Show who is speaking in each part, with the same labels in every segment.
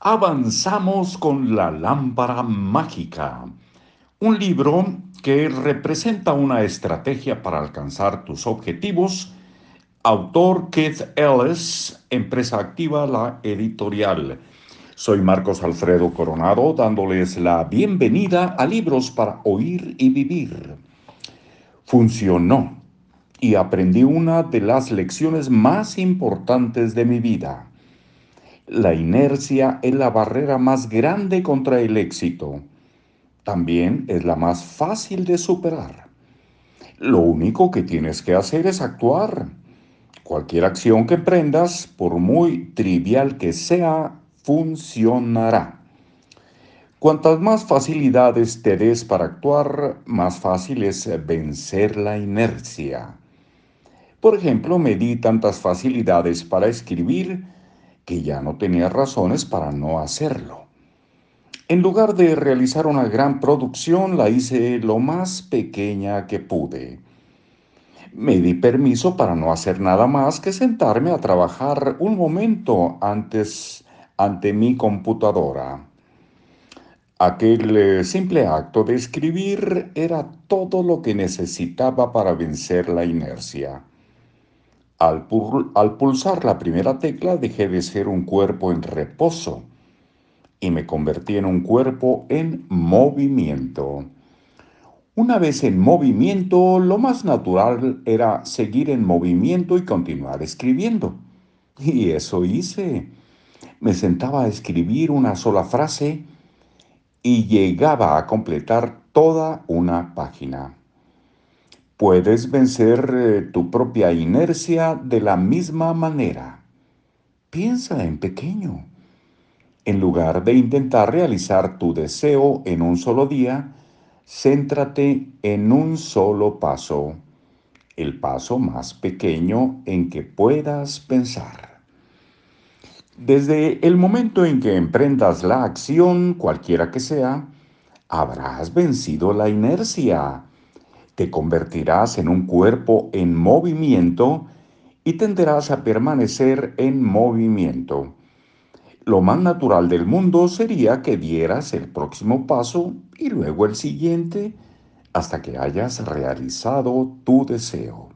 Speaker 1: Avanzamos con la lámpara mágica, un libro que representa una estrategia para alcanzar tus objetivos. Autor Keith Ellis, empresa activa, la editorial. Soy Marcos Alfredo Coronado dándoles la bienvenida a Libros para Oír y Vivir. Funcionó y aprendí una de las lecciones más importantes de mi vida la inercia es la barrera más grande contra el éxito. También es la más fácil de superar. Lo único que tienes que hacer es actuar. Cualquier acción que emprendas, por muy trivial que sea, funcionará. Cuantas más facilidades te des para actuar, más fácil es vencer la inercia. Por ejemplo, me di tantas facilidades para escribir que ya no tenía razones para no hacerlo. En lugar de realizar una gran producción, la hice lo más pequeña que pude. Me di permiso para no hacer nada más que sentarme a trabajar un momento antes ante mi computadora. Aquel eh, simple acto de escribir era todo lo que necesitaba para vencer la inercia. Al, pulsar la primera tecla dejé de ser un cuerpo en reposo y me convertí en un cuerpo en movimiento. Una vez en movimiento, lo más natural era seguir en movimiento y continuar escribiendo. Y eso hice. Me sentaba a escribir una sola frase y llegaba a completar toda una página. Puedes vencer eh, tu propia inercia de la misma manera. Piensa en pequeño. En lugar de intentar realizar tu deseo en un solo día, céntrate en un solo paso, el paso más pequeño en que puedas pensar. Desde el momento en que emprendas la acción, cualquiera que sea, habrás vencido la inercia te convertirás en un cuerpo en movimiento y tenderás a permanecer en movimiento. Lo más natural del mundo sería que dieras el próximo paso y luego el siguiente hasta que hayas realizado tu deseo.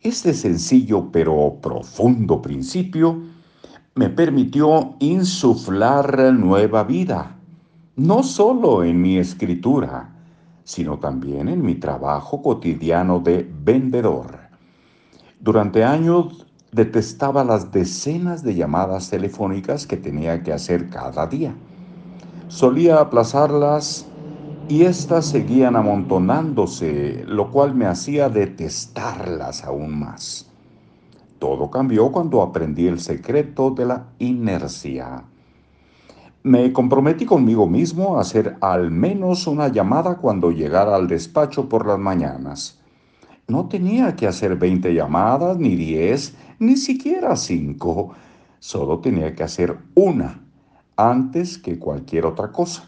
Speaker 1: Este sencillo pero profundo principio me permitió insuflar nueva vida, no solo en mi escritura, sino también en mi trabajo cotidiano de vendedor. Durante años detestaba las decenas de llamadas telefónicas que tenía que hacer cada día. Solía aplazarlas y éstas seguían amontonándose, lo cual me hacía detestarlas aún más. Todo cambió cuando aprendí el secreto de la inercia. Me comprometí conmigo mismo a hacer al menos una llamada cuando llegara al despacho por las mañanas. No tenía que hacer 20 llamadas, ni 10, ni siquiera 5. Solo tenía que hacer una antes que cualquier otra cosa.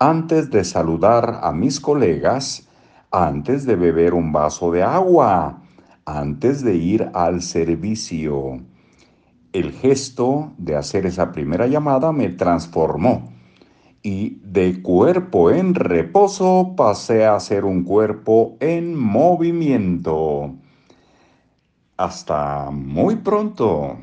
Speaker 1: Antes de saludar a mis colegas, antes de beber un vaso de agua, antes de ir al servicio el gesto de hacer esa primera llamada me transformó y de cuerpo en reposo pasé a ser un cuerpo en movimiento. Hasta muy pronto.